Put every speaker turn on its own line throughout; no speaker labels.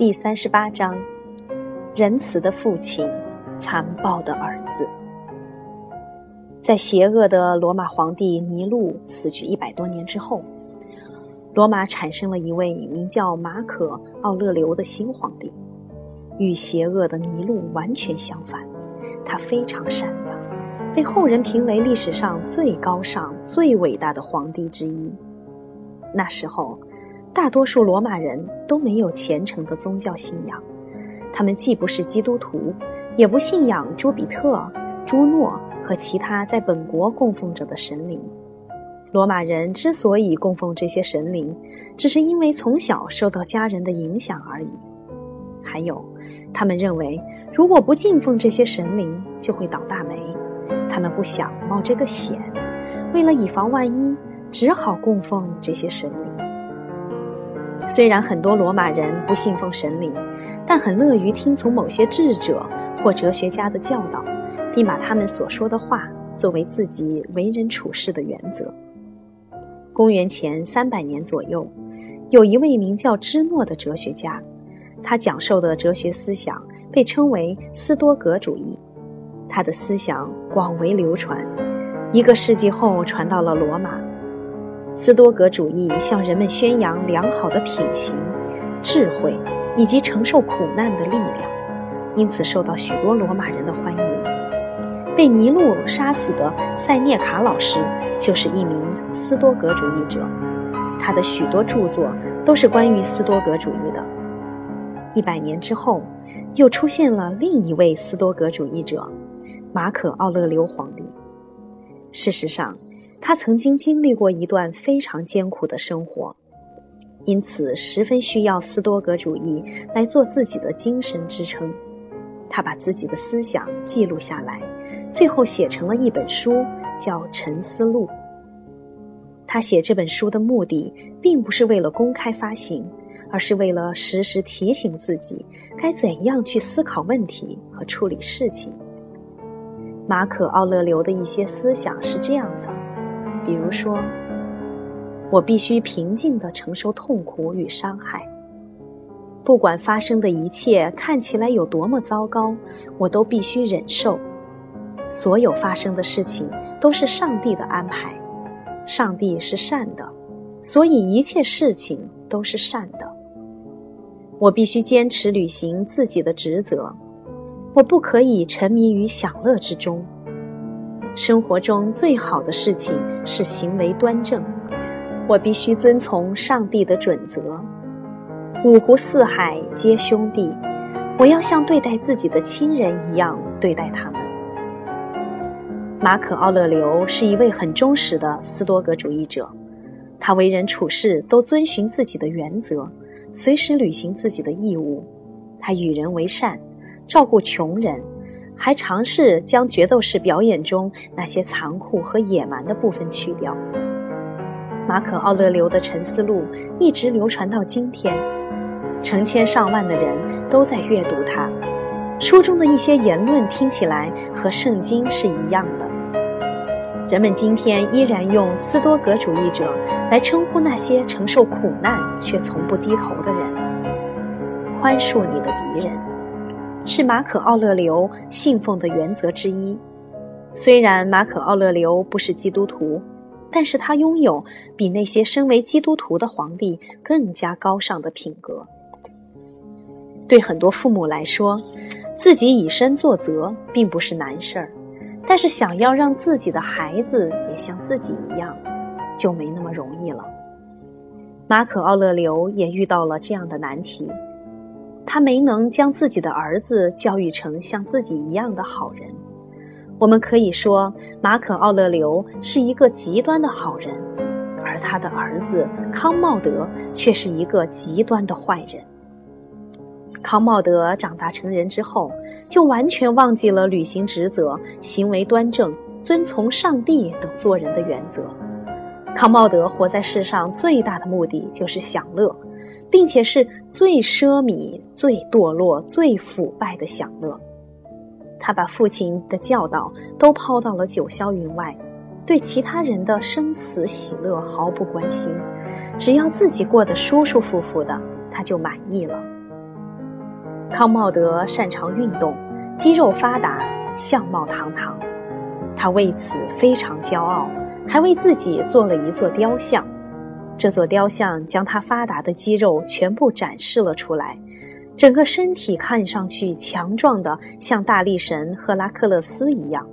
第三十八章：仁慈的父亲，残暴的儿子。在邪恶的罗马皇帝尼禄死去一百多年之后，罗马产生了一位名叫马可·奥勒留的新皇帝，与邪恶的尼禄完全相反。他非常善良，被后人评为历史上最高尚、最伟大的皇帝之一。那时候。大多数罗马人都没有虔诚的宗教信仰，他们既不是基督徒，也不信仰朱比特、朱诺和其他在本国供奉着的神灵。罗马人之所以供奉这些神灵，只是因为从小受到家人的影响而已。还有，他们认为如果不敬奉这些神灵，就会倒大霉，他们不想冒这个险，为了以防万一，只好供奉这些神灵。虽然很多罗马人不信奉神灵，但很乐于听从某些智者或哲学家的教导，并把他们所说的话作为自己为人处事的原则。公元前三百年左右，有一位名叫芝诺的哲学家，他讲授的哲学思想被称为斯多格主义。他的思想广为流传，一个世纪后传到了罗马。斯多格主义向人们宣扬良好的品行、智慧以及承受苦难的力量，因此受到许多罗马人的欢迎。被尼禄杀死的塞涅卡老师就是一名斯多格主义者，他的许多著作都是关于斯多格主义的。一百年之后，又出现了另一位斯多格主义者——马可·奥勒留皇帝。事实上，他曾经经历过一段非常艰苦的生活，因此十分需要斯多格主义来做自己的精神支撑。他把自己的思想记录下来，最后写成了一本书，叫《沉思录》。他写这本书的目的，并不是为了公开发行，而是为了时时提醒自己该怎样去思考问题和处理事情。马可·奥勒留的一些思想是这样的。比如说，我必须平静地承受痛苦与伤害，不管发生的一切看起来有多么糟糕，我都必须忍受。所有发生的事情都是上帝的安排，上帝是善的，所以一切事情都是善的。我必须坚持履行自己的职责，我不可以沉迷于享乐之中。生活中最好的事情是行为端正，我必须遵从上帝的准则。五湖四海皆兄弟，我要像对待自己的亲人一样对待他们。马可·奥勒留是一位很忠实的斯多格主义者，他为人处事都遵循自己的原则，随时履行自己的义务。他与人为善，照顾穷人。还尝试将决斗士表演中那些残酷和野蛮的部分去掉。马可·奥勒留的《沉思录》一直流传到今天，成千上万的人都在阅读它。书中的一些言论听起来和圣经是一样的。人们今天依然用斯多格主义者来称呼那些承受苦难却从不低头的人。宽恕你的敌人。是马可·奥勒留信奉的原则之一。虽然马可·奥勒留不是基督徒，但是他拥有比那些身为基督徒的皇帝更加高尚的品格。对很多父母来说，自己以身作则并不是难事儿，但是想要让自己的孩子也像自己一样，就没那么容易了。马可·奥勒留也遇到了这样的难题。他没能将自己的儿子教育成像自己一样的好人。我们可以说，马可·奥勒留是一个极端的好人，而他的儿子康茂德却是一个极端的坏人。康茂德长大成人之后，就完全忘记了履行职责、行为端正、遵从上帝等做人的原则。康茂德活在世上最大的目的就是享乐。并且是最奢靡、最堕落、最腐败的享乐。他把父亲的教导都抛到了九霄云外，对其他人的生死喜乐毫不关心，只要自己过得舒舒服服的，他就满意了。康茂德擅长运动，肌肉发达，相貌堂堂，他为此非常骄傲，还为自己做了一座雕像。这座雕像将他发达的肌肉全部展示了出来，整个身体看上去强壮的像大力神赫拉克勒斯一样。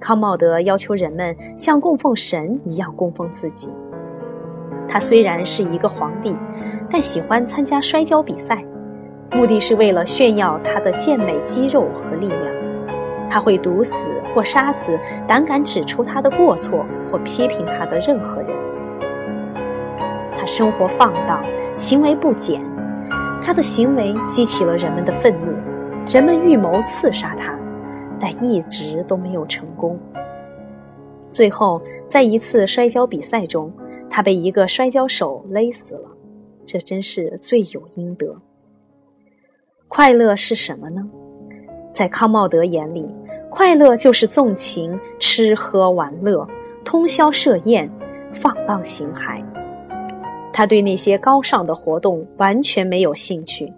康茂德要求人们像供奉神一样供奉自己。他虽然是一个皇帝，但喜欢参加摔跤比赛，目的是为了炫耀他的健美肌肉和力量。他会毒死或杀死胆敢指出他的过错或批评他的任何人。他生活放荡，行为不检，他的行为激起了人们的愤怒，人们预谋刺杀他，但一直都没有成功。最后，在一次摔跤比赛中，他被一个摔跤手勒死了，这真是罪有应得。快乐是什么呢？在康茂德眼里，快乐就是纵情吃喝玩乐，通宵设宴，放浪形骸。他对那些高尚的活动完全没有兴趣。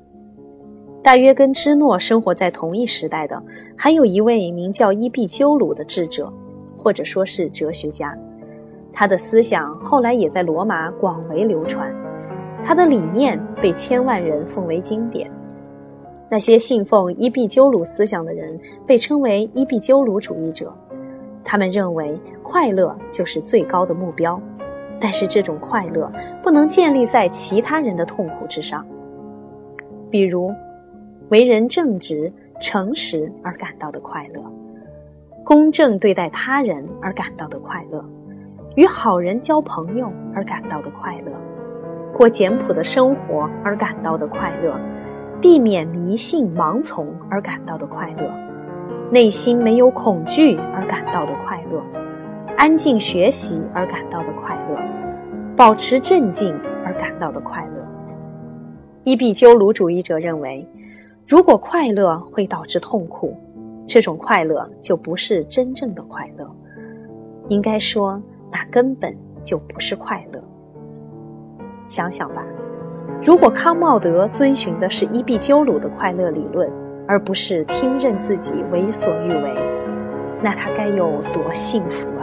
大约跟芝诺生活在同一时代的，还有一位名叫伊壁鸠鲁的智者，或者说是哲学家。他的思想后来也在罗马广为流传，他的理念被千万人奉为经典。那些信奉伊壁鸠鲁思想的人被称为伊壁鸠鲁主义者，他们认为快乐就是最高的目标。但是这种快乐不能建立在其他人的痛苦之上，比如，为人正直、诚实而感到的快乐，公正对待他人而感到的快乐，与好人交朋友而感到的快乐，过简朴的生活而感到的快乐，避免迷信盲从而感到的快乐，内心没有恐惧而感到的快乐。安静学习而感到的快乐，保持镇静而感到的快乐。伊壁鸠鲁主义者认为，如果快乐会导致痛苦，这种快乐就不是真正的快乐。应该说，那根本就不是快乐。想想吧，如果康茂德遵循的是伊壁鸠鲁的快乐理论，而不是听任自己为所欲为，那他该有多幸福啊！